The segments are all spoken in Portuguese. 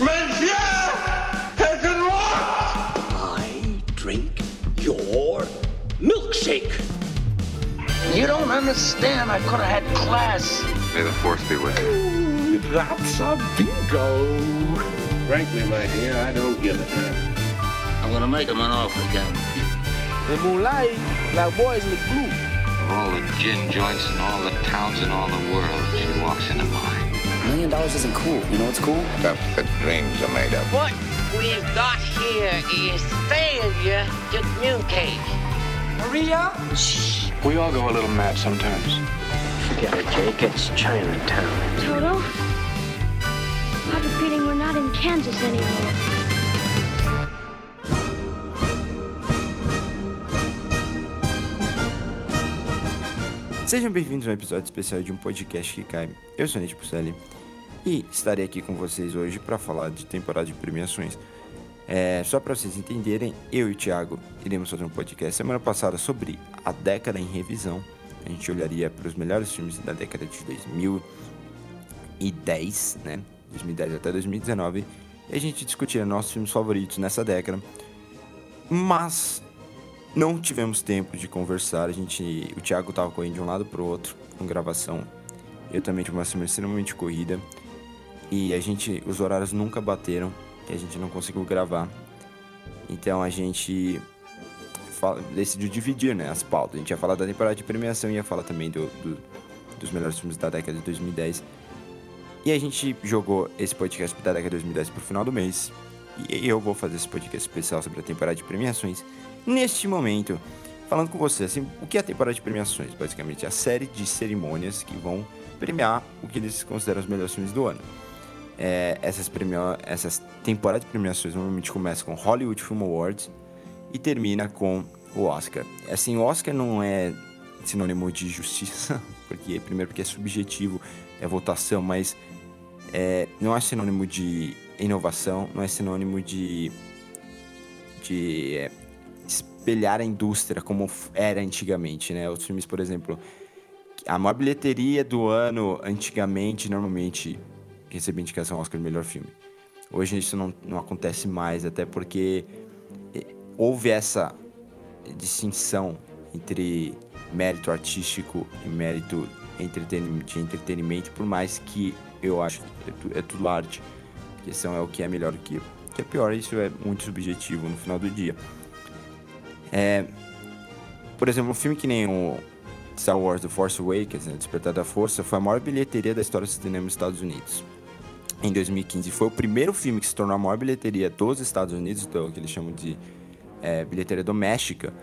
Monsieur has been lost! I drink your milkshake. You don't understand. I could have had class. May the force be with you. That's a bingo. Frankly, my dear, I don't give a damn. I'm gonna make him an offer, Captain. The Moonlight, black boys look blue. Of all the gin joints in all the towns in all the world, she walks into mine. A million dollars isn't cool. You know what's cool? Stuff that dreams are made of. What we've got here is failure to communicate. Maria? Shh. We all go a little mad sometimes. Forget it, Jake. It's Chinatown. Toto? I have a feeling we're not in Kansas anymore. Sejam bem-vindos a um episódio especial de um podcast que cai. Eu sou Nete Pucelli e estarei aqui com vocês hoje para falar de temporada de premiações. É, só para vocês entenderem, eu e o Thiago iremos fazer um podcast semana passada sobre a década em revisão. A gente olharia para os melhores filmes da década de 2010, né? 2010 até 2019, e a gente discutiria nossos filmes favoritos nessa década. Mas não tivemos tempo de conversar, a gente, o Thiago tava correndo de um lado pro outro com gravação. Eu também tive uma semana extremamente corrida e a gente, os horários nunca bateram e a gente não conseguiu gravar. Então a gente fala, decidiu dividir, né, as pautas. A gente ia falar da temporada de premiação e ia falar também do, do, dos melhores filmes da década de 2010. E a gente jogou esse podcast da década de 2010 pro final do mês. E eu vou fazer esse podcast especial sobre a temporada de premiações neste momento, falando com você, assim, o que é a temporada de premiações? Basicamente, a série de cerimônias que vão premiar o que eles consideram os melhores filmes do ano. É, essas, premio... essas temporadas de premiações normalmente começam com Hollywood Film Awards e termina com o Oscar. Assim, o Oscar não é sinônimo de justiça, porque primeiro porque é subjetivo, é votação, mas é, não é sinônimo de inovação, não é sinônimo de, de é, espelhar a indústria como era antigamente, né? Os filmes, por exemplo, a maior bilheteria do ano antigamente normalmente recebia indicação Oscar de melhor filme. Hoje isso não, não acontece mais, até porque houve essa distinção entre mérito artístico e mérito de entretenimento, por mais que eu acho que é tudo arte. A questão é o que é melhor que o que é pior, isso é muito subjetivo no final do dia. É, por exemplo, um filme que nem o Star Wars The Force Awakens, né, Despertar da Força, foi a maior bilheteria da história do cinema nos Estados Unidos. Em 2015, foi o primeiro filme que se tornou a maior bilheteria dos Estados Unidos, então, que eles chamam de é, bilheteria doméstica,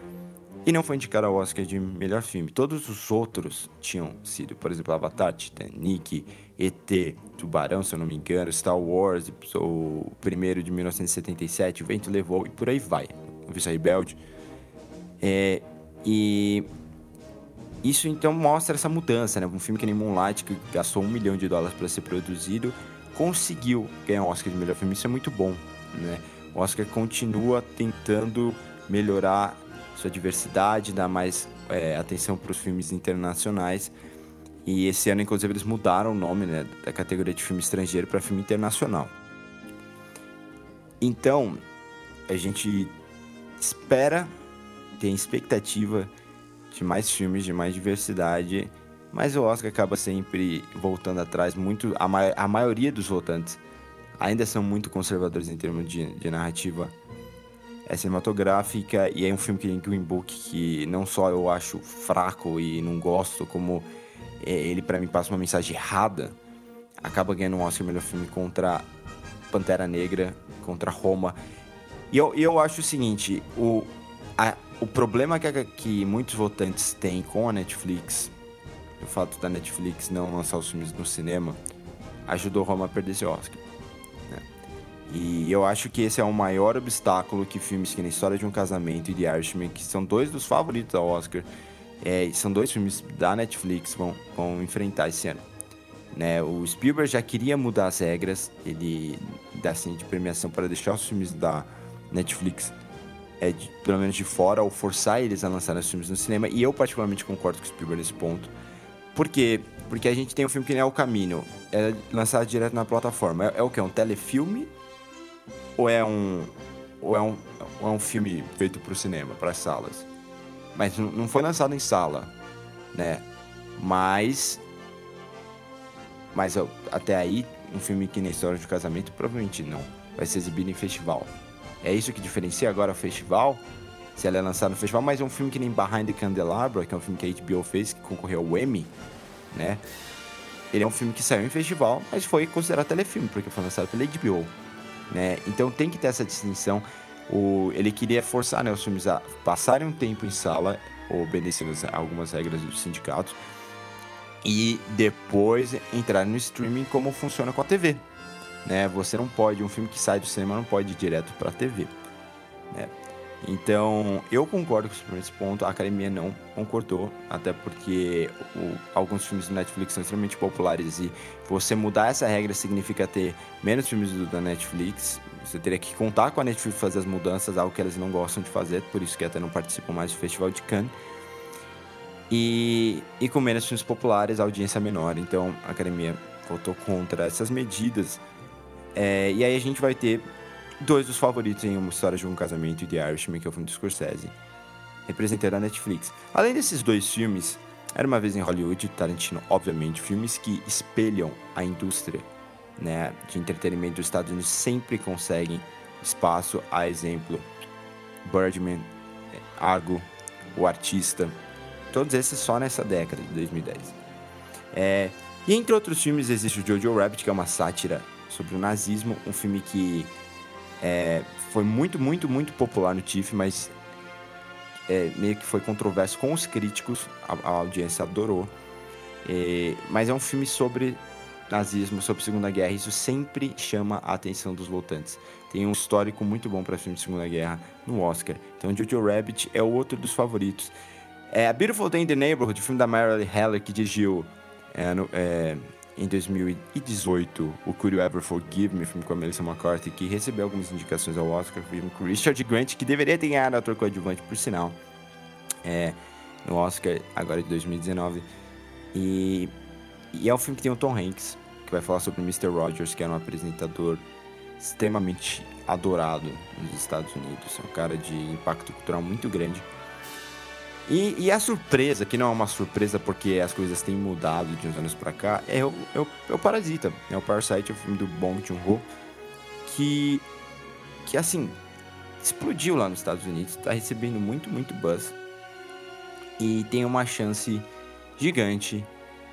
e não foi indicado ao Oscar de melhor filme. Todos os outros tinham sido, por exemplo, Avatar, Titanic, ET, Tubarão, se eu não me engano, Star Wars, o primeiro de 1977, O Vento Levou, e por aí vai. O Vice Rebelde. É, e isso então mostra essa mudança, né? Um filme que nem Moonlight, que gastou um milhão de dólares para ser produzido, conseguiu ganhar o Oscar de melhor filme. Isso é muito bom, né? O Oscar continua tentando melhorar sua diversidade, dar mais é, atenção para os filmes internacionais. E esse ano, inclusive, eles mudaram o nome né, da categoria de filme estrangeiro para filme internacional. Então, a gente espera tem expectativa de mais filmes, de mais diversidade, mas o Oscar acaba sempre voltando atrás. Muito, a, ma a maioria dos votantes ainda são muito conservadores em termos de, de narrativa é cinematográfica e é um filme que tem Green Book que não só eu acho fraco e não gosto, como é, ele para mim passa uma mensagem errada. Acaba ganhando um Oscar melhor filme contra Pantera Negra, contra Roma. E eu, eu acho o seguinte, o, a, o problema que, que muitos votantes têm com a Netflix, o fato da Netflix não lançar os filmes no cinema, ajudou Roma a perder esse Oscar. Né? E eu acho que esse é o maior obstáculo que filmes que nem História de um Casamento e The Irishman, que são dois dos favoritos ao Oscar, é, são dois filmes da Netflix vão, vão enfrentar esse ano. Né, o Spielberg já queria mudar as regras ele assim, de premiação para deixar os filmes da Netflix é, de, pelo menos de fora, ou forçar eles a lançarem os filmes no cinema. E eu particularmente concordo com o Spielberg nesse ponto. Por quê? Porque a gente tem um filme que nem é o caminho. É lançado direto na plataforma. É, é o que? É um telefilme ou é um ou é um, ou é um filme feito para o cinema, para as salas. Mas não foi lançado em sala, né? Mas mas até aí um filme que nem História de Casamento provavelmente não vai ser exibido em festival. É isso que diferencia agora o festival. Se ela é lançada no festival, mas é um filme que nem Behind the Candelabra, que é um filme que a HBO fez, que concorreu ao Emmy, né? Ele é um filme que saiu em festival, mas foi considerado telefilme, porque foi lançado pela HBO, né? Então tem que ter essa distinção. O, ele queria forçar né, os filmes a passarem um tempo em sala, obedecendo algumas regras dos sindicatos, e depois entrar no streaming como funciona com a TV. Né? Você não pode, um filme que sai do cinema não pode ir direto para a TV. Né? Então, eu concordo com esse ponto, a academia não concordou, até porque o, alguns filmes do Netflix são extremamente populares e você mudar essa regra significa ter menos filmes do, da Netflix. Você teria que contar com a Netflix fazer as mudanças, algo que elas não gostam de fazer, por isso que até não participam mais do Festival de Cannes. E, e com menos filmes populares, a audiência é menor. Então a academia votou contra essas medidas. É, e aí a gente vai ter dois dos favoritos em Uma História de um Casamento e The Irishman, que é o filme do Scorsese, representando a Netflix. Além desses dois filmes, Era Uma Vez em Hollywood Tarantino, obviamente, filmes que espelham a indústria né, de entretenimento dos Estados Unidos sempre conseguem espaço, a exemplo, Birdman, Argo, O Artista, Todos esses só nessa década de 2010. É, e entre outros filmes existe o Jojo Rabbit, que é uma sátira sobre o nazismo, um filme que é, foi muito, muito, muito popular no TIFF, mas é, meio que foi controverso com os críticos, a, a audiência adorou. É, mas é um filme sobre nazismo, sobre Segunda Guerra, isso sempre chama a atenção dos votantes. Tem um histórico muito bom para filme de Segunda Guerra no Oscar. Então, Jojo Rabbit é outro dos favoritos. É, a Beautiful Day in the Neighborhood, filme da Mary Heller, que dirigiu é, no, é, em 2018 o Could You Ever Forgive Me, filme com a Melissa McCarthy, que recebeu algumas indicações ao Oscar, filme com Richard Grant, que deveria ter ganhado ator coadjuvante, por sinal, é, no Oscar agora de 2019. E, e é um filme que tem o Tom Hanks, que vai falar sobre o Mr. Rogers, que era um apresentador extremamente adorado nos Estados Unidos, é um cara de impacto cultural muito grande. E, e, a surpresa, que não é uma surpresa porque as coisas têm mudado de uns anos pra cá, é o, é o, é o Parasita. É o Parasite, é o filme do Bong Joon-ho, que, que, assim, explodiu lá nos Estados Unidos, tá recebendo muito, muito buzz. E tem uma chance gigante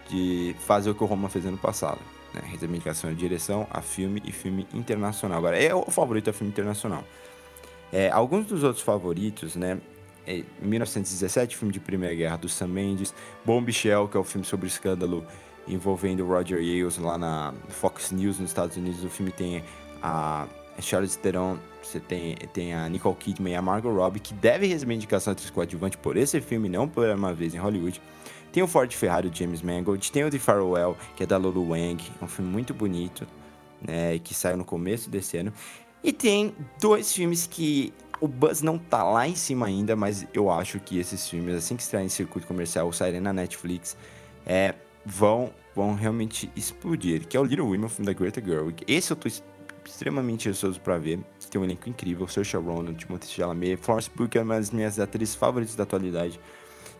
de fazer o que o Roma fez ano passado. Né? Receber indicação de direção a filme e filme internacional. Agora, é o favorito a filme internacional. É, alguns dos outros favoritos, né? É, 1917, filme de Primeira Guerra do Sam Mendes, Bombshell, que é o filme sobre o escândalo envolvendo Roger Ailes lá na Fox News nos Estados Unidos. O filme tem a Charlize Theron, você tem, tem a Nicole Kidman e a Margot Robbie, que deve receber indicação atriz coadjuvante por esse filme, não por uma vez em Hollywood. Tem o Ford Ferrari do James Mangold, tem o The Farewell, que é da Lulu Wang, é um filme muito bonito, né, que saiu no começo desse ano. E tem dois filmes que o buzz não tá lá em cima ainda, mas eu acho que esses filmes, assim que estrearem em circuito comercial ou saírem na Netflix, é, vão, vão realmente explodir. Que é o Little Women, o filme da Greta Gerwig. Esse eu tô extremamente ansioso para ver. Tem um elenco incrível, Saoirse Ronan, Timothée Chalamet, Florence Pugh, é uma das minhas atrizes favoritas da atualidade.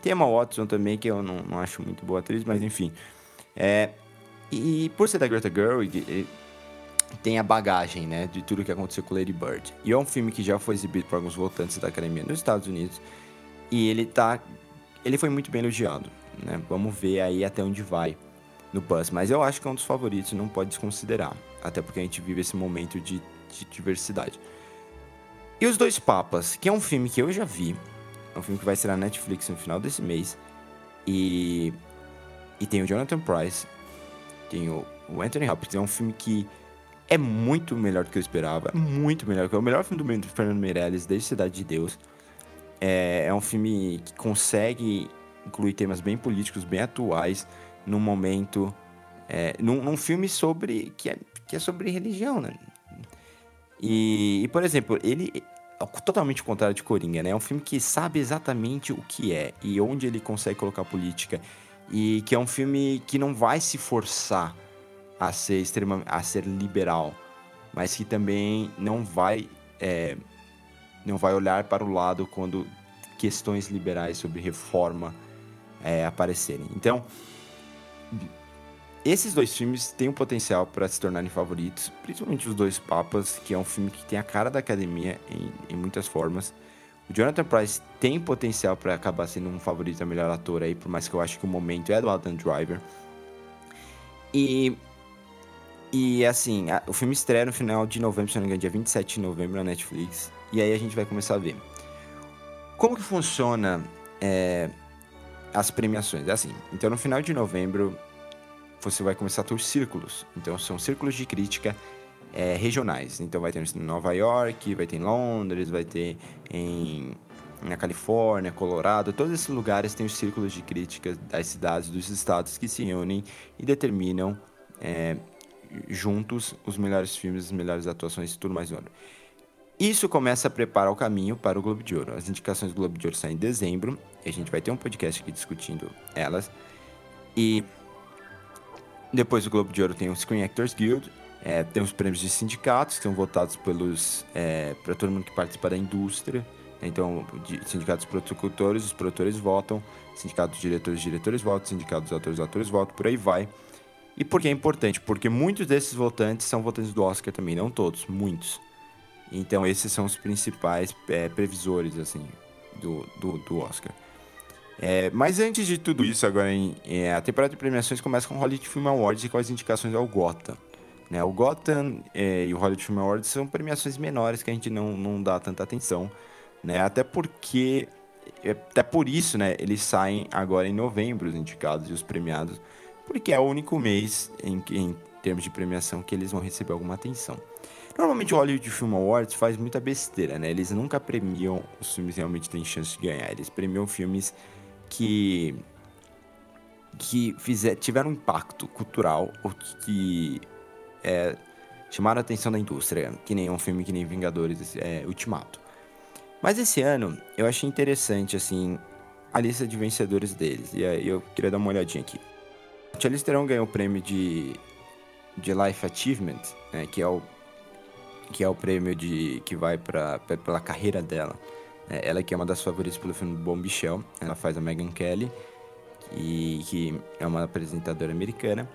Tem Emma Watson também, que eu não, não acho muito boa atriz, mas enfim. É, e por ser da Greta Gerwig, tem a bagagem, né, de tudo que aconteceu com Lady Bird. E é um filme que já foi exibido por alguns votantes da academia nos Estados Unidos e ele tá ele foi muito bem elogiado, né? Vamos ver aí até onde vai no buzz, mas eu acho que é um dos favoritos, não pode desconsiderar, até porque a gente vive esse momento de, de diversidade. E Os Dois Papas, que é um filme que eu já vi, é um filme que vai ser na Netflix no final desse mês, e, e tem o Jonathan Price, tem o, o Anthony Hopkins, é um filme que é muito melhor do que eu esperava. Muito melhor. É o melhor filme do Fernando Meirelles desde Cidade de Deus. É, é um filme que consegue incluir temas bem políticos, bem atuais, num momento. É, num, num, filme sobre. Que é, que é sobre religião, né? E, e, por exemplo, ele. É totalmente o contrário de Coringa, né? É um filme que sabe exatamente o que é e onde ele consegue colocar política. E que é um filme que não vai se forçar a ser extremamente a ser liberal, mas que também não vai é, não vai olhar para o lado quando questões liberais sobre reforma é, aparecerem. Então, esses dois filmes têm o potencial para se tornarem favoritos, principalmente os dois Papas, que é um filme que tem a cara da academia em, em muitas formas. O Jonathan Price tem potencial para acabar sendo um favorito a melhor ator aí, por mais que eu acho que o momento é do Adam Driver. E e assim, a, o filme estreia no final de novembro, se não me engano, dia 27 de novembro na Netflix. E aí a gente vai começar a ver. Como que funciona é, as premiações? É assim, então no final de novembro você vai começar a ter os círculos. Então são círculos de crítica é, regionais. Então vai ter em Nova York, vai ter em Londres, vai ter em na Califórnia, Colorado, todos esses lugares têm os círculos de crítica das cidades, dos estados que se reúnem e determinam é, juntos os melhores filmes, as melhores atuações e tudo mais do ano. Isso começa a preparar o caminho para o Globo de Ouro. As indicações do Globo de Ouro saem em dezembro, e a gente vai ter um podcast aqui discutindo elas. E depois do Globo de Ouro tem o Screen Actors Guild, é, tem os prêmios de sindicatos, que são votados pelos é, para todo mundo que participa da indústria. Então, de, sindicatos produtores, os produtores votam, sindicatos diretores, diretores votam, sindicatos atores, atores votam, por aí vai. E por que é importante? Porque muitos desses votantes são votantes do Oscar também, não todos, muitos. Então esses são os principais é, previsores, assim, do, do, do Oscar. É, mas antes de tudo isso, agora em, é, a temporada de premiações começa com o Hollywood Film Awards e com as indicações ao Gotham. Né? O Gotham é, e o Hollywood Film Awards são premiações menores que a gente não, não dá tanta atenção, né? Até porque, é, até por isso, né, eles saem agora em novembro, os indicados e os premiados, porque é o único mês em, em termos de premiação que eles vão receber alguma atenção. Normalmente o Hollywood Film Awards faz muita besteira, né? Eles nunca premiam os filmes que realmente têm chance de ganhar. Eles premiam filmes que que fizer, tiveram impacto cultural ou que é, chamaram a atenção da indústria, que nem um filme que nem Vingadores é, Ultimato. Mas esse ano eu achei interessante assim a lista de vencedores deles e aí eu queria dar uma olhadinha aqui. Charlize Theron ganhou o prêmio de, de Life Achievement, né, que é o que é o prêmio de que vai para pela carreira dela. É, ela que é uma das favoritas pelo filme Bom Michel, ela faz a Megan Kelly, e, que é uma apresentadora americana.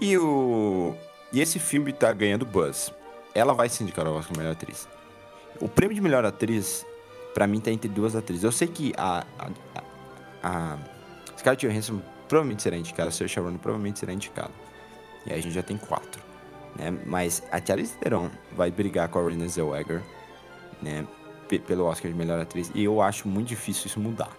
E o e esse filme tá ganhando buzz. Ela vai se indicar ao Oscar melhor atriz. O prêmio de melhor atriz para mim tá entre duas atrizes. Eu sei que a, a, a Scarlett Johansson provavelmente será a Saoirse Ronan provavelmente será indicada. E aí a gente já tem quatro, né? Mas a Charlize Theron vai brigar com a Renée Zellweger, né? Pelo Oscar de melhor atriz. E eu acho muito difícil isso mudar.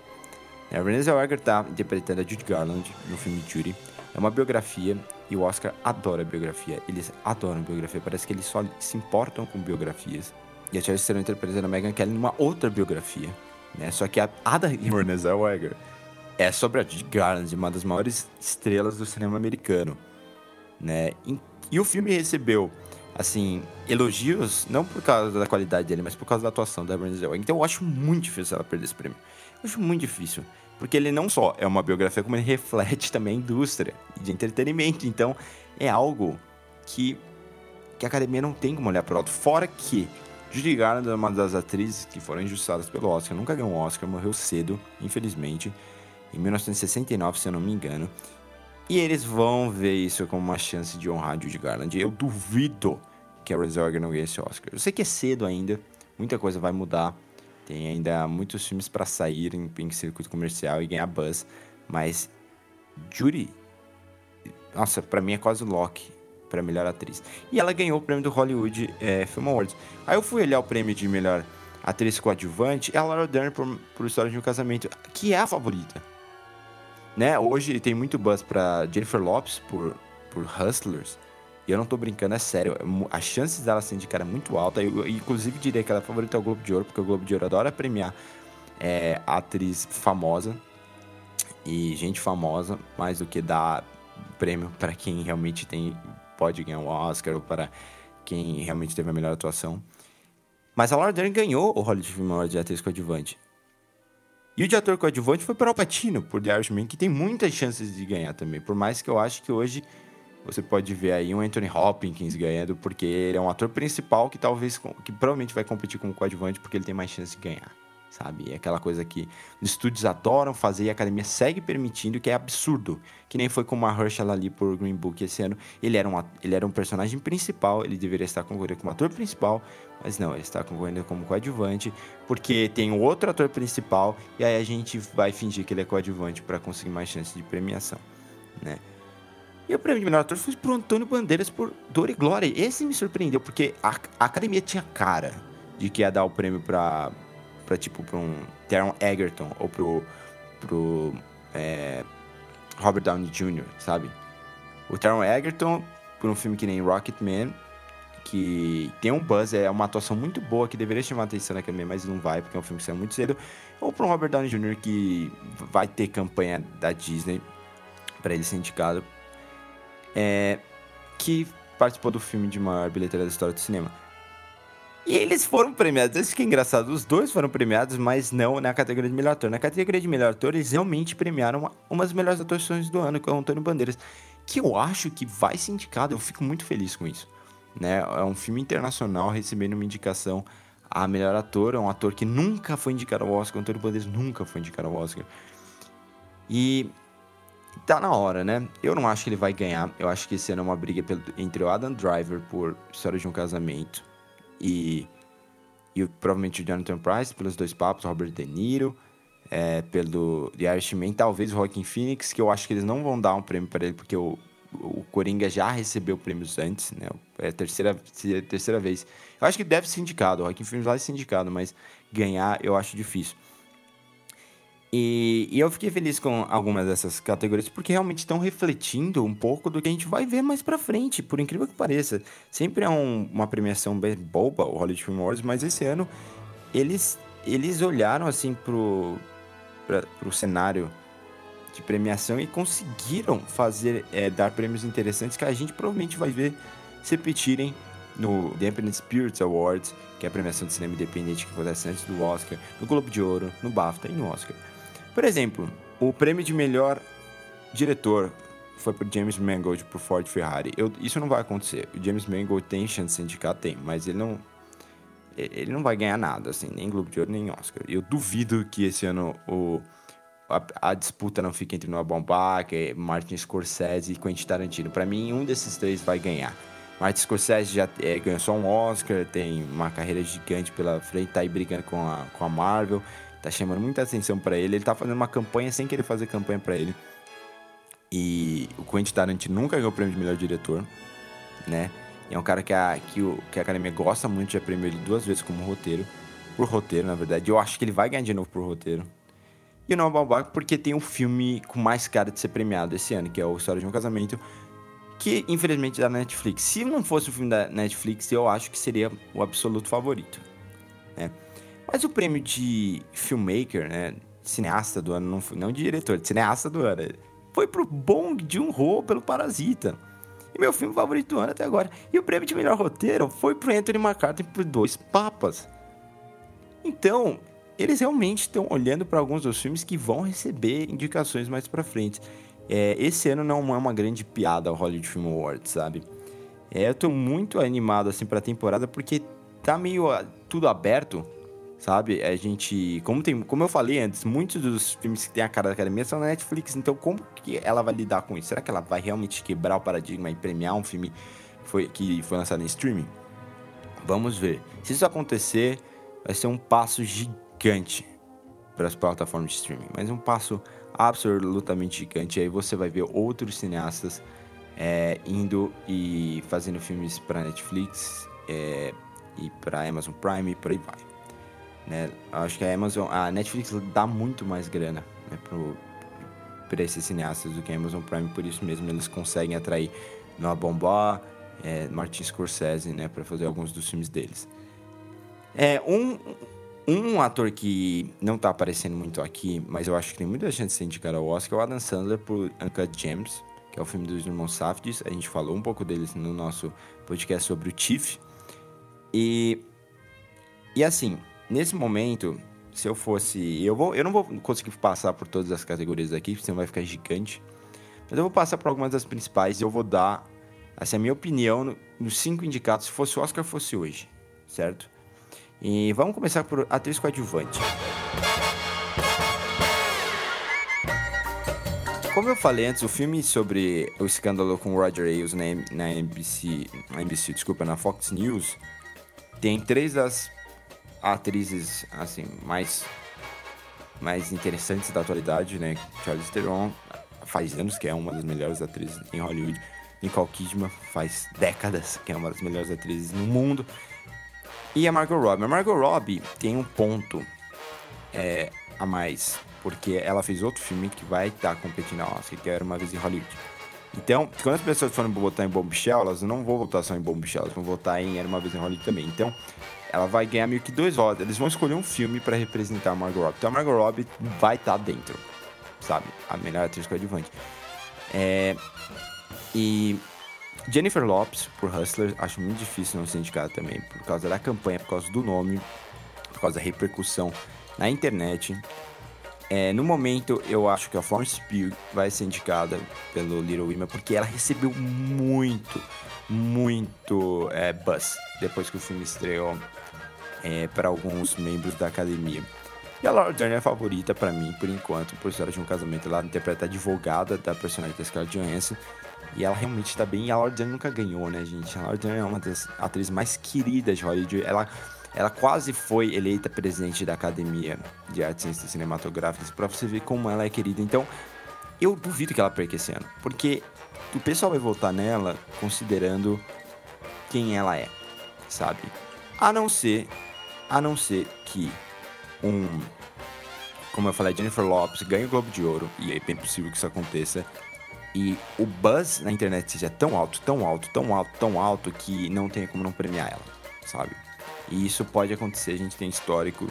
A Renée Zellweger tá interpretando a Judy Garland no filme Judy. É uma biografia e o Oscar adora biografia. Eles adoram biografia. Parece que eles só se importam com biografias. E a Charlize Theron interpretando a Megan Kelly numa outra biografia, né? Só que a, a da Renée Zellweger é sobre a Garland, uma das maiores estrelas do cinema americano, né? E, e, o filme recebeu, assim, elogios, não por causa da qualidade dele, mas por causa da atuação da Renée Zellweger. Então eu acho muito difícil ela perder esse prêmio. Eu acho muito difícil, porque ele não só é uma biografia, como ele reflete também a indústria de entretenimento. Então é algo que, que a academia não tem como olhar para alto. Fora que Judy Garland é uma das atrizes que foram injustiçadas pelo Oscar, nunca ganhou um Oscar, morreu cedo, infelizmente em 1969, se eu não me engano. E eles vão ver isso como uma chance de honrar Judy Garland. Eu duvido que a Reserve não ganhe esse Oscar. Eu sei que é cedo ainda, muita coisa vai mudar. Tem ainda muitos filmes para sair em, em, circuito comercial e ganhar buzz. Mas Judy, nossa, para mim é quase Loki para melhor atriz. E ela ganhou o prêmio do Hollywood é, Film Awards. Aí eu fui olhar o prêmio de melhor atriz coadjuvante, é a Laura Dern por, por História de um Casamento, que é a favorita né? Hoje tem muito buzz pra Jennifer Lopes por, por Hustlers. E eu não tô brincando, é sério. É As chances dela se indicar é muito alta. Eu, eu, inclusive, diria que ela é favorita ao Globo de Ouro, porque o Globo de Ouro adora premiar é, atriz famosa e gente famosa, mais do que dar prêmio para quem realmente tem pode ganhar um Oscar ou para quem realmente teve a melhor atuação. Mas a Laura Dern ganhou o Hollywood Film Awards de atriz coadjuvante. E o de ator coadjuvante foi para o Patino, por The Irishman, que tem muitas chances de ganhar também. Por mais que eu acho que hoje você pode ver aí um Anthony Hopkins ganhando, porque ele é um ator principal que talvez, que provavelmente vai competir como coadjuvante, porque ele tem mais chance de ganhar, sabe? É aquela coisa que os estúdios adoram fazer e a academia segue permitindo, que é absurdo. Que nem foi com a Herschel ali por Green Book esse ano. Ele era, um, ele era um personagem principal, ele deveria estar concorrendo como ator principal, mas não, ele está concorrendo como coadjuvante, porque tem outro ator principal, e aí a gente vai fingir que ele é coadjuvante para conseguir mais chance de premiação, né? E o prêmio de melhor ator foi pro Antônio Bandeiras por Dor e Glória. Esse me surpreendeu, porque a, a academia tinha cara de que ia dar o prêmio pra, pra tipo, pra um Taron Egerton ou pro, pro é, Robert Downey Jr., sabe? O Taron Egerton, por um filme que nem Rocketman, que tem um buzz, é uma atuação muito boa, que deveria chamar a atenção da academia, mas não vai, porque é um filme que saiu muito cedo. Ou pro Robert Downey Jr., que vai ter campanha da Disney para ele ser indicado é, que participou do filme de maior bilheteria da história do cinema. E eles foram premiados, isso que é engraçado, os dois foram premiados, mas não na categoria de melhor ator. Na categoria de melhor ator, eles realmente premiaram uma, uma das melhores atuações do ano, com o Antônio Bandeiras, que eu acho que vai ser indicado, eu fico muito feliz com isso. Né? É um filme internacional recebendo uma indicação a melhor ator, é um ator que nunca foi indicado ao Oscar, o Antônio Bandeiras nunca foi indicado ao Oscar. E tá na hora, né? Eu não acho que ele vai ganhar. Eu acho que esse ano é uma briga entre o Adam Driver por História de um Casamento e, e provavelmente o Jonathan Price pelos dois papos, Robert De Niro, é, pelo The Irishman, talvez o Joaquin Phoenix, que eu acho que eles não vão dar um prêmio para ele porque o, o Coringa já recebeu prêmios antes, né? É a terceira, terceira vez. Eu acho que deve ser indicado, o Joaquin Phoenix vai ser indicado, mas ganhar eu acho difícil. E, e, eu fiquei feliz com algumas dessas categorias porque realmente estão refletindo um pouco do que a gente vai ver mais pra frente, por incrível que pareça. Sempre é um, uma premiação bem boba, o Hollywood Film Awards, mas esse ano eles, eles olharam assim pro, pra, pro cenário de premiação e conseguiram fazer, é, dar prêmios interessantes que a gente provavelmente vai ver se repetirem no The Independent Spirits Awards, que é a premiação de cinema independente que acontece antes do Oscar, no Globo de Ouro, no BAFTA e no Oscar. Por exemplo, o prêmio de melhor diretor foi por James Mangold por Ford Ferrari. Eu, isso não vai acontecer. O James Mangold tem chance de ser indicado, tem, mas ele não ele não vai ganhar nada, assim, nem Globo de Ouro, nem Oscar. Eu duvido que esse ano o, a, a disputa não fique entre Noah Baumbach, Martin Scorsese e Quentin Tarantino. Para mim, um desses três vai ganhar. Martin Scorsese já é, ganhou só um Oscar, tem uma carreira gigante pela frente, tá aí brigando com a, com a Marvel tá chamando muita atenção para ele. Ele tá fazendo uma campanha sem querer fazer campanha para ele. E o Quentin Tarantino nunca ganhou o prêmio de melhor diretor, né? E é um cara que a, que, o, que a academia gosta muito, já premiou ele duas vezes como roteiro. Por roteiro, na verdade. Eu acho que ele vai ganhar de novo por roteiro. E o Noah Baumbach porque tem um filme com mais cara de ser premiado esse ano, que é o História de um Casamento, que infelizmente é da Netflix. Se não fosse o filme da Netflix, eu acho que seria o absoluto favorito, né? Mas o prêmio de filmmaker, né? Cineasta do ano, não, foi, não de diretor, de cineasta do ano. Foi pro Bong Joon-ho pelo Parasita. E meu filme favorito do ano até agora. E o prêmio de melhor roteiro foi pro Anthony McCarthy por Dois Papas. Então, eles realmente estão olhando para alguns dos filmes que vão receber indicações mais para frente. É, esse ano não é uma grande piada ao Hollywood Film Awards, sabe? É, eu tô muito animado assim para a temporada porque tá meio ah, tudo aberto sabe? A gente, como tem, como eu falei antes, muitos dos filmes que tem a cara da academia são na Netflix, então como que ela vai lidar com isso? Será que ela vai realmente quebrar o paradigma e premiar um filme que foi, que foi lançado em streaming? Vamos ver. Se isso acontecer, vai ser um passo gigante para as plataformas de streaming, mas um passo absolutamente gigante. Aí você vai ver outros cineastas é, indo e fazendo filmes para Netflix é, e para Amazon Prime e por aí vai. Né? Acho que a Amazon, a Netflix dá muito mais grana né, para esses cineastas do que a Amazon Prime, por isso mesmo eles conseguem atrair Noah Baumbach, é, Martin Scorsese, né, para fazer alguns dos filmes deles. É um um ator que não tá aparecendo muito aqui, mas eu acho que tem muita chance de ser ao Oscar, é o Adam Sandler por Uncut Gems, que é o filme dos irmãos Safdies. A gente falou um pouco deles no nosso podcast sobre o Tiff. E e assim, Nesse momento, se eu fosse. Eu, vou, eu não vou conseguir passar por todas as categorias aqui, senão vai ficar gigante. Mas eu vou passar por algumas das principais e eu vou dar Essa é a minha opinião no- nos cinco indicados, se fosse o Oscar, fosse hoje, certo? E vamos começar por atriz coadjuvante. Como eu falei antes, o filme sobre o escândalo com Roger Ailes na, na NBC, na NBC, desculpa, na Fox News, tem três das atrizes assim mais mais interessantes da atualidade, né? Charlize Theron faz anos que é uma das melhores atrizes em Hollywood. Nicole Kidman faz décadas que é uma das melhores atrizes no mundo. E a Margot Robbie. A Margot Robbie tem um ponto é, a mais, porque ela fez outro filme que vai estar competindo ao Oscar, que era Uma Vez em Hollywood. Então, quando as pessoas forem votar em Bombshell, elas não vão votar só em Bombshell, elas vão votar em Era Uma Vez em Hollywood também. Então, ela vai ganhar meio que dois votos. Eles vão escolher um filme para representar a Margot Robbie. Então, a Margot Robbie vai estar dentro, sabe? A melhor atriz coadjuvante. É... E Jennifer Lopes, por Hustler, acho muito difícil não ser indicada também, por causa da campanha, por causa do nome, por causa da repercussão na internet. É, no momento, eu acho que a Florence Pugh vai ser indicada pelo Little Women, porque ela recebeu muito, muito é, buzz depois que o filme estreou é, para alguns membros da academia. E a Laura Dern é a favorita para mim, por enquanto, por História de um Casamento. Ela interpreta a advogada da personagem da Scarlett Johansson. E ela realmente está bem. E a Laura Dern nunca ganhou, né, gente? A Laura Dern é uma das atrizes mais queridas de Hollywood. Ela, ela quase foi eleita presidente da Academia de Artes e Ciências Cinematográficas, para você ver como ela é querida. Então, eu duvido que ela perca esse ano. Porque o pessoal vai votar nela considerando quem ela é, sabe? A não ser, a não ser que um, como eu falei, Jennifer Lopes ganhe o Globo de Ouro, e é bem possível que isso aconteça, e o buzz na internet seja tão alto, tão alto, tão alto, tão alto, que não tem como não premiar ela, sabe? E isso pode acontecer, a gente tem histórico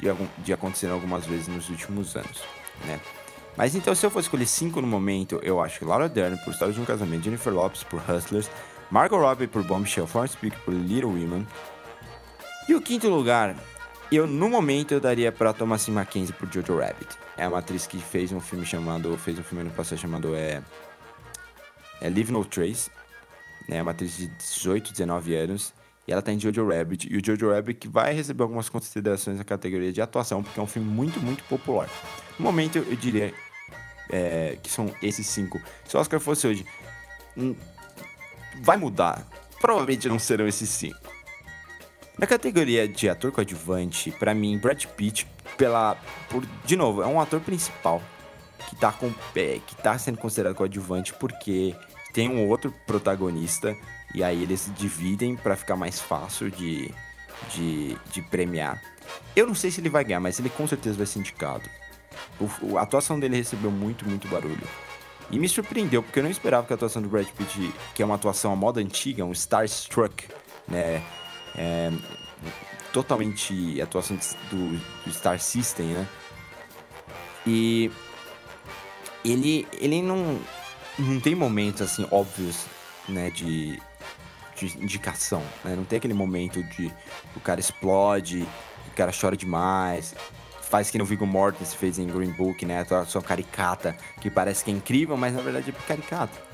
de, de acontecer algumas vezes nos últimos anos, né? Mas então, se eu for escolher cinco no momento, eu acho que Laura Dern por História de um Casamento, Jennifer Lopes por Hustlers, Margot Robbie por Bombshell, Florence Pugh por Little Women. E o quinto lugar, eu no momento eu daria para Thomasin Mackenzie por Jojo Rabbit. É uma atriz que fez um filme chamado, fez um filme ano passado chamado é, é Leave No Trace. Né, é uma atriz de 18, 19 anos. E ela tá em Jojo Rabbit. E o Jojo Rabbit vai receber algumas considerações na categoria de atuação, porque é um filme muito, muito popular. No momento, eu diria é, que são esses cinco. Se o Oscar fosse hoje, hum, vai mudar. Provavelmente não serão esses cinco. Na categoria de ator coadjuvante, pra mim, Brad Pitt, pela, por, de novo, é um ator principal que tá, com, é, que tá sendo considerado coadjuvante porque tem um outro protagonista e aí eles dividem para ficar mais fácil de, de, de premiar. Eu não sei se ele vai ganhar, mas ele com certeza vai ser indicado. O, a atuação dele recebeu muito, muito barulho. E me surpreendeu, porque eu não esperava que a atuação do Brad Pitt, que é uma atuação à moda antiga, um Starstruck, né? É, totalmente atuação do, do Star System, né? E ele, ele não, não tem momentos assim óbvios, né, de, de indicação, né? Não tem aquele momento de o cara explode, o cara chora demais, faz que no Viggo Mortensen fez em Green Book, né? A sua caricata, que parece que é incrível, mas na verdade é caricata.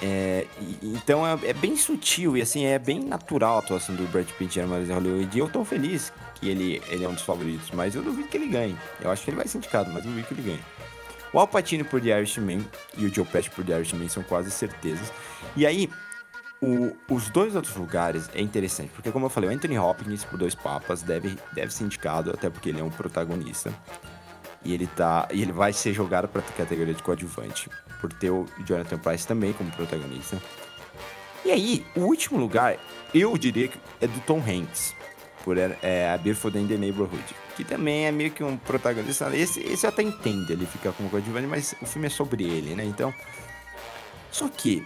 É, então é, é, bem sutil e assim, é bem natural a atuação do Brad Pitt em em Hollywood. E eu tô feliz que ele, ele é um dos favoritos, mas eu duvido que ele ganhe. Eu acho que ele vai ser indicado, mas duvido que ele ganhe. O Al Pacino por The Irishman e o Joe Pesci por The Irishman são quase certezas. E aí, o, os dois outros lugares é interessante, porque como eu falei, o Anthony Hopkins por Dois Papas deve, deve ser indicado, até porque ele é um protagonista. E ele tá. E ele vai ser jogado para categoria de coadjuvante. Por ter o Jonathan Price também como protagonista. E aí, o último lugar, eu diria que é do Tom Hanks. Por é, A Beautiful in the Neighborhood. Que também é meio que um protagonista. Esse, esse eu até entendo ele ficar como coadjuvante, mas o filme é sobre ele, né? Então. Só que.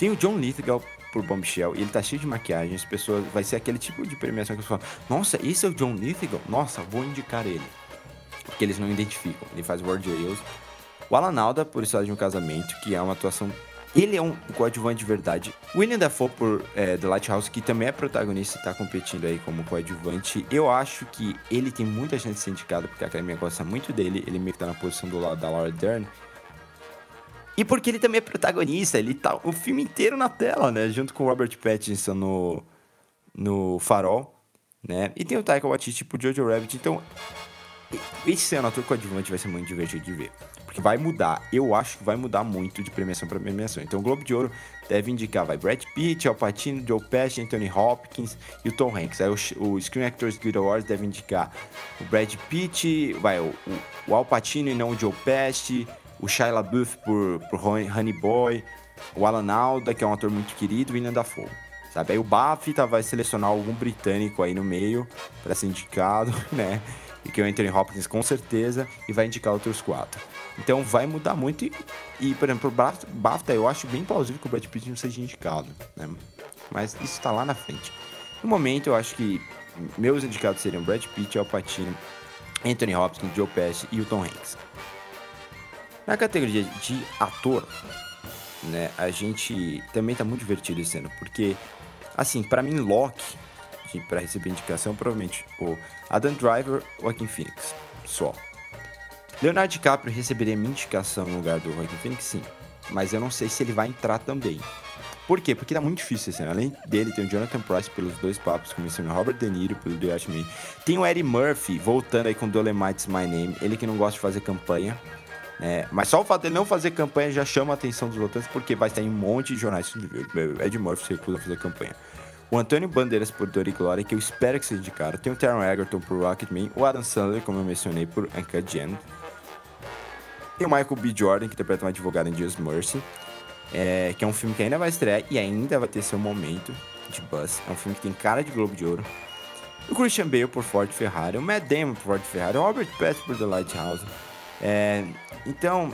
Tem o John Lithgow por Bombshell e ele tá cheio de maquiagem. As pessoas. Vai ser aquele tipo de premiação que você fala: Nossa, esse é o John Lithgow? Nossa, vou indicar ele. Porque eles não identificam. Ele faz World Heroes. O Alan Alda por História de um Casamento, que é uma atuação. Ele é um coadjuvante de verdade. William Dafoe por é, The Lighthouse, que também é protagonista e tá competindo aí como coadjuvante. Eu acho que ele tem muita chance de ser indicado, porque a academia gosta muito dele. Ele meio que tá na posição do lado da Laura Dern. E porque ele também é protagonista, ele tá o filme inteiro na tela, né? Junto com o Robert Pattinson no, no Farol, né? E tem o Taika Waititi pro Jojo Rabbit, então esse sendo ator coadjuvante vai ser muito divertido de ver. Porque vai mudar, eu acho que vai mudar muito de premiação para premiação. Então o Globo de Ouro deve indicar, vai Brad Pitt, Al Pacino, Joe Pesci, Anthony Hopkins e o Tom Hanks. Aí o, o Screen Actors Guild Awards deve indicar o Brad Pitt, vai, o, o, o Al Pacino e não o Joe Pesci, o Shia LaBeouf por, por Honey Boy, o Alan Alda, que é um ator muito querido, e William Dafoe. Sabe? Aí o BAFTA vai selecionar algum britânico aí no meio para ser indicado, né? E que é o Anthony Hopkins com certeza, e vai indicar outros quatro. Então vai mudar muito. E, e por exemplo, o BAFTA eu acho bem plausível que o Brad Pitt não seja indicado, né? Mas isso está lá na frente. No momento, eu acho que meus indicados seriam Brad Pitt, Al Pacino, Anthony Hopkins, Joe Pesci e o Tom Hanks. Na categoria de ator, né, a gente também tá muito divertido esse ano, porque, assim, para mim, Loki, para receber indicação, provavelmente o Adam Driver ou Joaquin Phoenix, só. Leonardo DiCaprio receberia minha indicação no lugar do Joaquin Phoenix, sim, mas eu não sei se ele vai entrar também. Por quê? Porque tá muito difícil esse ano. Além dele, tem o Jonathan Price pelos dois papos, começando o Robert De Niro pelo The Irishman. Tem o Eddie Murphy voltando aí com Dolemite's My Name, ele que não gosta de fazer campanha. É, mas só o fato de não fazer campanha já chama a atenção dos votantes, porque vai ter um monte de jornais. Ed Murphy se recusa a fazer campanha. O Antônio Bandeiras por Dor e Glória, que eu espero que seja indicado. Tem o Taron Egerton por Rocketman. O Adam Sandler, como eu mencionei, por Uncut Gems. Tem o Michael B. Jordan, que interpreta um advogado em Just Mercy. É, que é um filme que ainda vai estrear e ainda vai ter seu momento de buzz. É um filme que tem cara de Globo de Ouro. O Christian Bale por Ford Ferrari. O Matt Damon por Ford Ferrari. O Robert Pattinson por The Lighthouse. É, então,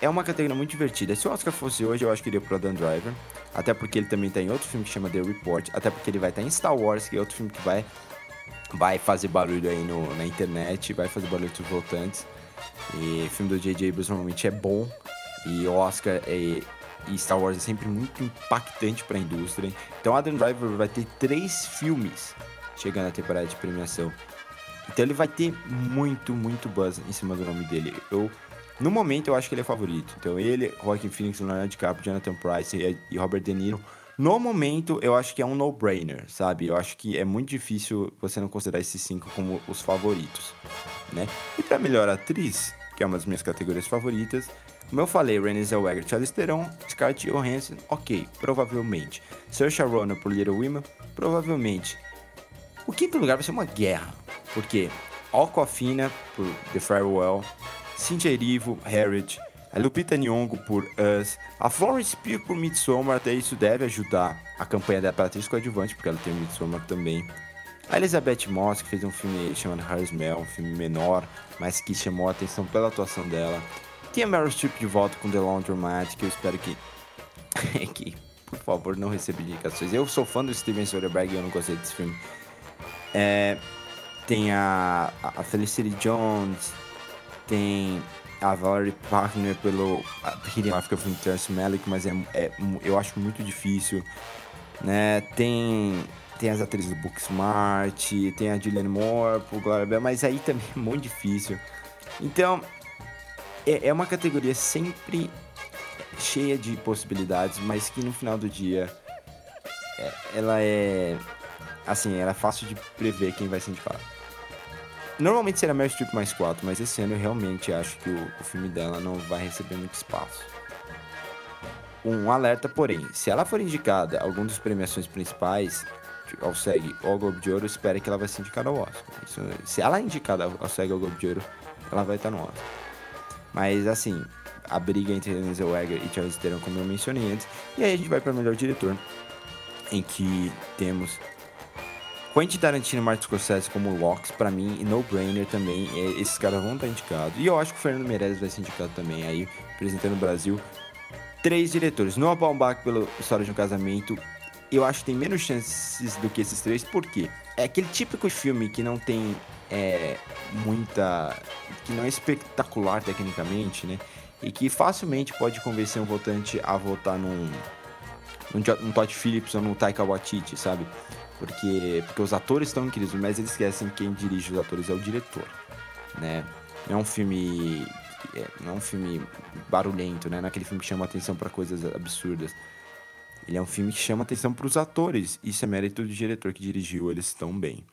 é uma categoria muito divertida. Se o Oscar fosse hoje, eu acho que iria pro Adam Driver. Até porque ele também tem outro filme que chama The Report. Até porque ele vai estar em Star Wars, que é outro filme que vai, vai fazer barulho aí no, na internet, vai fazer barulho dos votantes. E filme do J.J. Abrams normalmente é bom. E Oscar é, e Star Wars é sempre muito impactante para a indústria. Então Adam Driver vai ter três filmes chegando à temporada de premiação. Então ele vai ter muito, muito buzz em cima do nome dele. Eu, no momento, eu acho que ele é favorito. Então ele, Joaquin Phoenix, Leonardo DiCaprio, Jonathan Price e Robert De Niro. No momento, eu acho que é um no-brainer, sabe? Eu acho que é muito difícil você não considerar esses cinco como os favoritos, né? E para melhor atriz, que é uma das minhas categorias favoritas, como eu falei, Renée Zellweger, Charlize Theron, Scarlett Johansson, ok, provavelmente. Saoirse Ronan por Little Women, provavelmente. O quinto lugar vai ser uma guerra, porque Aquafina por The Farewell, Cynthia Erivo, Harriet, a Lupita Nyong'o por Us, a Florence Pugh por Midsommar, até isso deve ajudar a campanha da atriz coadjuvante, porque ela tem Midsommar também. A Elizabeth Moss, que fez um filme chamado Smell, um filme menor, mas que chamou a atenção pela atuação dela. Tem a Meryl Streep de volta com The Laundromat, que eu espero que, que por favor, não receba indicações. Eu sou fã do Steven Soderbergh e eu não gostei desse filme. É, tem a, a Felicity Jones, tem a Valerie Partner pelo Hidden Life of Terence Malick, mas é, é, eu acho muito difícil. Né? Tem, tem as atrizes do Booksmart, tem a Julianne Moore por Gloria Bell, mas aí também é muito difícil. Então, é, é uma categoria sempre cheia de possibilidades, mas que no final do dia é, ela é assim, ela é fácil de prever quem vai ser indicado. Normalmente será Meryl Streep mais 4, mas esse ano eu realmente acho que o, o filme dela não vai receber muito espaço. Um alerta, porém, se ela for indicada a alguma das premiações principais, ao SEG ou ao Globo de Ouro, espere que ela vai ser indicada ao Oscar. Isso, se ela é indicada ao SEG ou ao Globo de Ouro, ela vai estar no Oscar. Mas assim, a briga entre Renée Zellweger e Charles Theron, como eu mencionei antes. E aí a gente vai para melhor diretor, em que temos Quentin Tarantino e Martin Scorsese como Locks, para mim, e No Brainer também. Esses caras vão estar indicados. E eu acho que o Fernando Meirelles vai ser indicado também, aí, representando o Brasil. Três diretores. Noah Baumbach pelo História de um Casamento. Eu acho que tem menos chances do que esses três, por quê? É aquele típico filme que não tem é, muita. que não é espetacular tecnicamente, né? E que facilmente pode convencer um votante a votar num. num, num Todd Phillips ou num Taika Waititi, sabe? Porque, porque os atores estão incríveis, mas eles esquecem que quem dirige os atores é o diretor, né? Não é um filme é, não é um filme barulhento, né? Não é aquele filme que chama atenção para coisas absurdas. Ele é um filme que chama atenção para os atores. Isso é mérito do diretor que dirigiu eles tão bem.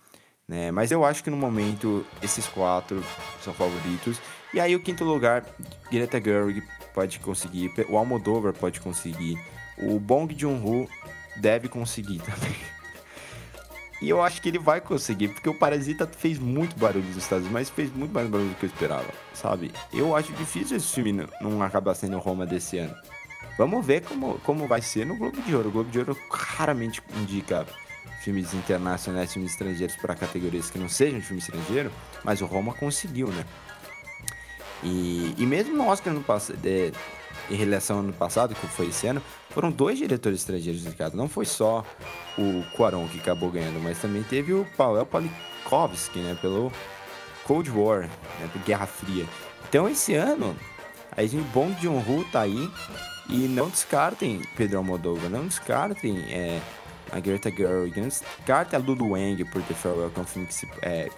Né? Mas eu acho que no momento esses quatro são favoritos. E aí o quinto lugar, Greta Gerwig pode conseguir, o Almodóvar pode conseguir, o Bong Joon-ho deve conseguir também. E eu acho que ele vai conseguir, porque o Parasita fez muito barulho nos Estados Unidos, mas fez muito mais barulho do que eu esperava, sabe? Eu acho difícil esse filme não acabar sendo Roma desse ano. Vamos ver como, como vai ser no Globo de Ouro. O Globo de Ouro raramente indica filmes internacionais, filmes estrangeiros para categorias que não sejam de filme estrangeiro, mas o Roma conseguiu, né? E, e mesmo no Oscar no passado, em relação ao ano passado, que foi esse ano, foram dois diretores estrangeiros indicados. Não foi só o Quaron que acabou ganhando, mas também teve o Paweł Polikovski, né? Pelo Cold War, né, por Guerra Fria. Então esse ano, a gente bom de Ru tá aí e não descartem Pedro Almodóvar, não descartem é, a Greta Gerwig, não descartem a Lulu Wang por The Farewell, é um filme que, se, é,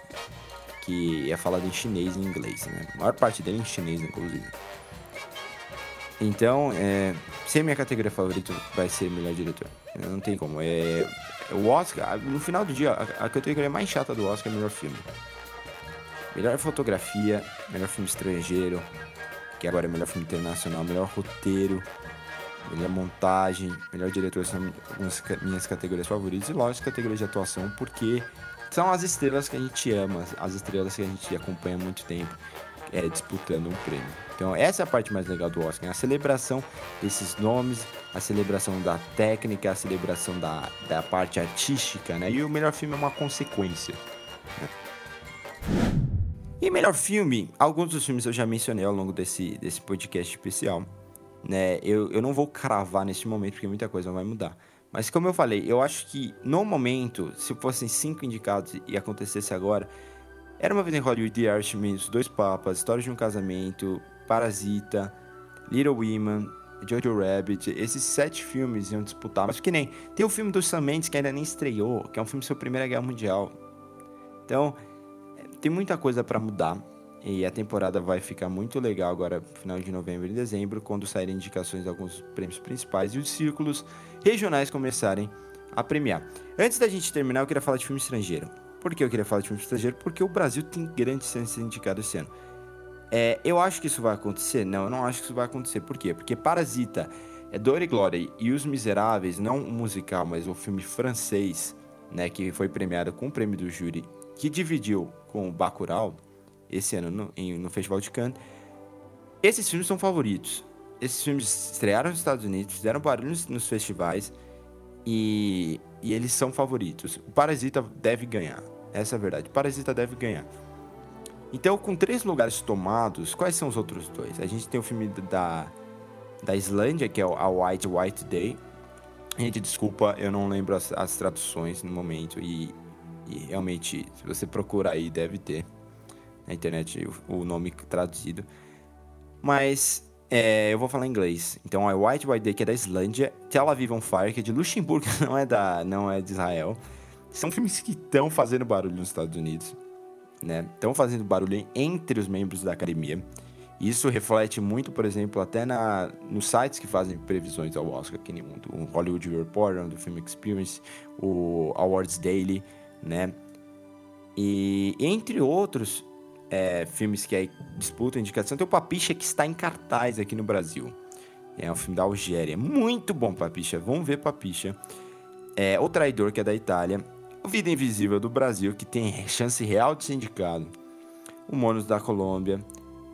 que é falado em chinês e inglês, né? A maior parte dele é em chinês, inclusive. Então, é, se a minha categoria favorita vai ser melhor diretor. Não tem como. É, o Oscar, no final do dia, a, a categoria mais chata do Oscar é melhor filme. Melhor fotografia, melhor filme estrangeiro, que agora é melhor filme internacional, melhor roteiro, melhor montagem, melhor diretor são algumas minhas categorias favoritas e lógico categoria de atuação, porque são as estrelas que a gente ama, as estrelas que a gente acompanha há muito tempo é, disputando um prêmio. Então essa é a parte mais legal do Oscar, a celebração desses nomes, a celebração da técnica, a celebração da, da parte artística, né? E o melhor filme é uma consequência. Né? E melhor filme, alguns dos filmes eu já mencionei ao longo desse, desse podcast especial. Né? Eu, eu não vou cravar neste momento, porque muita coisa vai mudar. Mas como eu falei, eu acho que no momento, se fossem cinco indicados e acontecesse agora, era uma vez em Hollywood, The Irishman, Os Dois Papas, História de um Casamento, Parasita, Little Women, Jojo Rabbit, esses sete filmes iam disputar. Mas que nem, tem o filme dos Sam Mendes que ainda nem estreou, que é um filme sobre a Primeira Guerra Mundial. Então, tem muita coisa para mudar. E a temporada vai ficar muito legal agora, final de novembro e dezembro, quando saírem indicações de alguns prêmios principais e os círculos regionais começarem a premiar. Antes da gente terminar, eu queria falar de filme estrangeiro. Por que eu queria falar de filme estrangeiro? Porque o Brasil tem grandes chances de ser indicado esse ano. É, eu acho que isso vai acontecer? Não, eu não acho que isso vai acontecer. Por quê? Porque Parasita, é Dor e Glória e Os Miseráveis, não um musical, mas um filme francês, né, que foi premiado com o prêmio do júri, que dividiu com o Bacurau, esse ano no, em, no Festival de Cannes. Esses filmes são favoritos. Esses filmes estrearam nos Estados Unidos, fizeram barulho nos, nos festivais e e eles são favoritos. O Parasita deve ganhar. Essa é a verdade. O Parasita deve ganhar. Então, com três lugares tomados, quais são os outros dois? A gente tem o filme da, da Islândia, que é a White White Day. Gente, desculpa, eu não lembro as, as traduções no momento. E, e, realmente, se você procurar aí, deve ter na internet o, o nome traduzido. Mas é, eu vou falar em inglês. Então é White White Day, que é da Islândia, Tel Aviv on Fire, que é de Luxemburgo, não é, da, não é de Israel. São filmes que estão fazendo barulho nos Estados Unidos, né? Estão fazendo barulho entre os membros da academia. Isso reflete muito, por exemplo, até na, nos sites que fazem previsões ao Oscar, que nem o Hollywood Reporter, do Film Experience, o Awards Daily, né? E entre outros, é, filmes que aí disputam indicação. Tem o Papicha que está em cartaz aqui no Brasil. É um filme da Algéria. Muito bom, Papicha. Vamos ver Papicha. É, o Traidor, que é da Itália. O Vida Invisível do Brasil, que tem chance real de ser indicado. O Monos da Colômbia.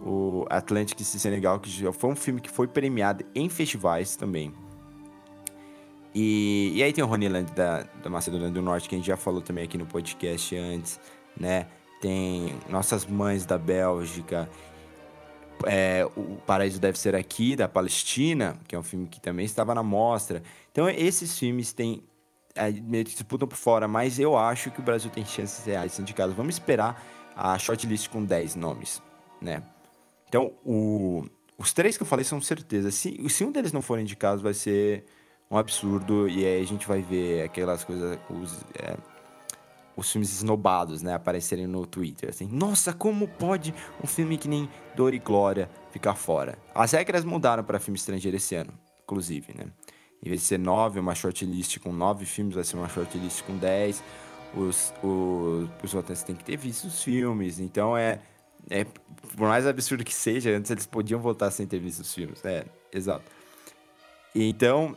O Atlantic de Senegal, que foi um filme que foi premiado em festivais também. E, e aí tem o Honeyland da, da Macedônia do Norte, que a gente já falou também aqui no podcast antes, né? Tem Nossas Mães da Bélgica, é, O Paraíso Deve Ser Aqui, da Palestina, que é um filme que também estava na mostra. Então, esses filmes têm. É, meio que disputam por fora, mas eu acho que o Brasil tem chances reais de indicado. Vamos esperar a shortlist com 10 nomes, né? Então, o, os três que eu falei são certeza. Se, se um deles não for indicado, vai ser um absurdo. E aí a gente vai ver aquelas coisas. Os, é, os filmes esnobados, né, aparecerem no Twitter. Assim, nossa, como pode um filme que nem Dor e Glória ficar fora? As regras mudaram para filme estrangeiro esse ano, inclusive, né? Em vez de ser nove, uma shortlist com nove filmes, vai ser uma shortlist com dez. Os, os, os votantes têm que ter visto os filmes, então é, é. Por mais absurdo que seja, antes eles podiam votar sem ter visto os filmes. É, exato. Então,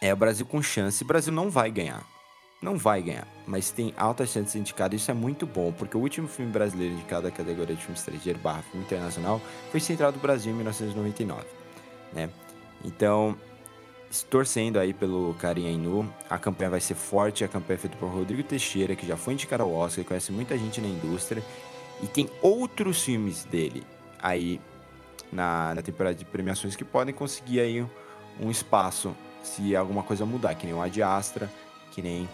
é o Brasil com chance. O Brasil não vai ganhar não vai ganhar, mas tem alta chance de ser indicado. Isso é muito bom, porque o último filme brasileiro indicado da categoria de filme estrangeiro barra filme internacional foi Central do Brasil em 1999, né? Então, torcendo aí pelo Carinha Inu, a campanha vai ser forte, a campanha é feita por Rodrigo Teixeira, que já foi indicado ao Oscar, conhece muita gente na indústria, e tem outros filmes dele aí na, na temporada de premiações que podem conseguir aí um, um espaço se alguma coisa mudar, que nem o Ad Astra, que nem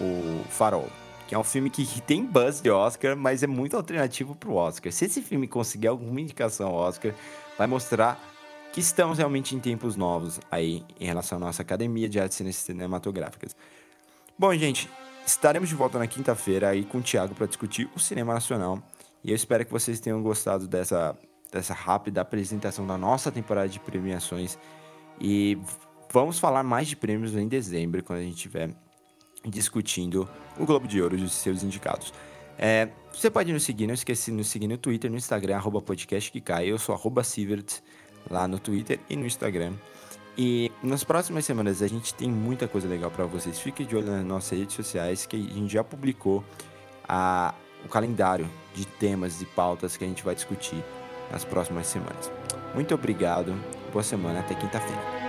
o Farol, que é um filme que tem buzz de Oscar, mas é muito alternativo para o Oscar. Se esse filme conseguir alguma indicação ao Oscar, vai mostrar que estamos realmente em tempos novos aí em relação à nossa Academia de Artes Cinematográficas. Bom, gente, estaremos de volta na quinta-feira aí com o Thiago para discutir o cinema nacional. E eu espero que vocês tenham gostado dessa, dessa rápida apresentação da nossa temporada de premiações. E vamos falar mais de prêmios em dezembro, quando a gente tiver discutindo o Globo de Ouro e os seus indicados. É, você pode nos seguir, não esqueça de nos seguir no Twitter, no Instagram, arroba podcast que cai. Eu sou arroba lá no Twitter e no Instagram. E nas próximas semanas a gente tem muita coisa legal para vocês. Fique de olho nas nossas redes sociais que a gente já publicou a, o calendário de temas e pautas que a gente vai discutir nas próximas semanas. Muito obrigado, boa semana, até quinta-feira.